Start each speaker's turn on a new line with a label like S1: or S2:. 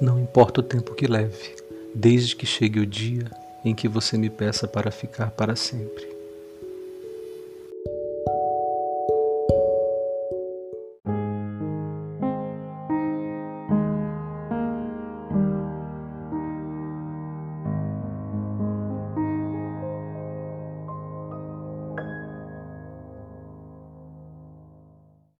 S1: Não importa o tempo que leve, desde que chegue o dia em que você me peça para ficar para sempre.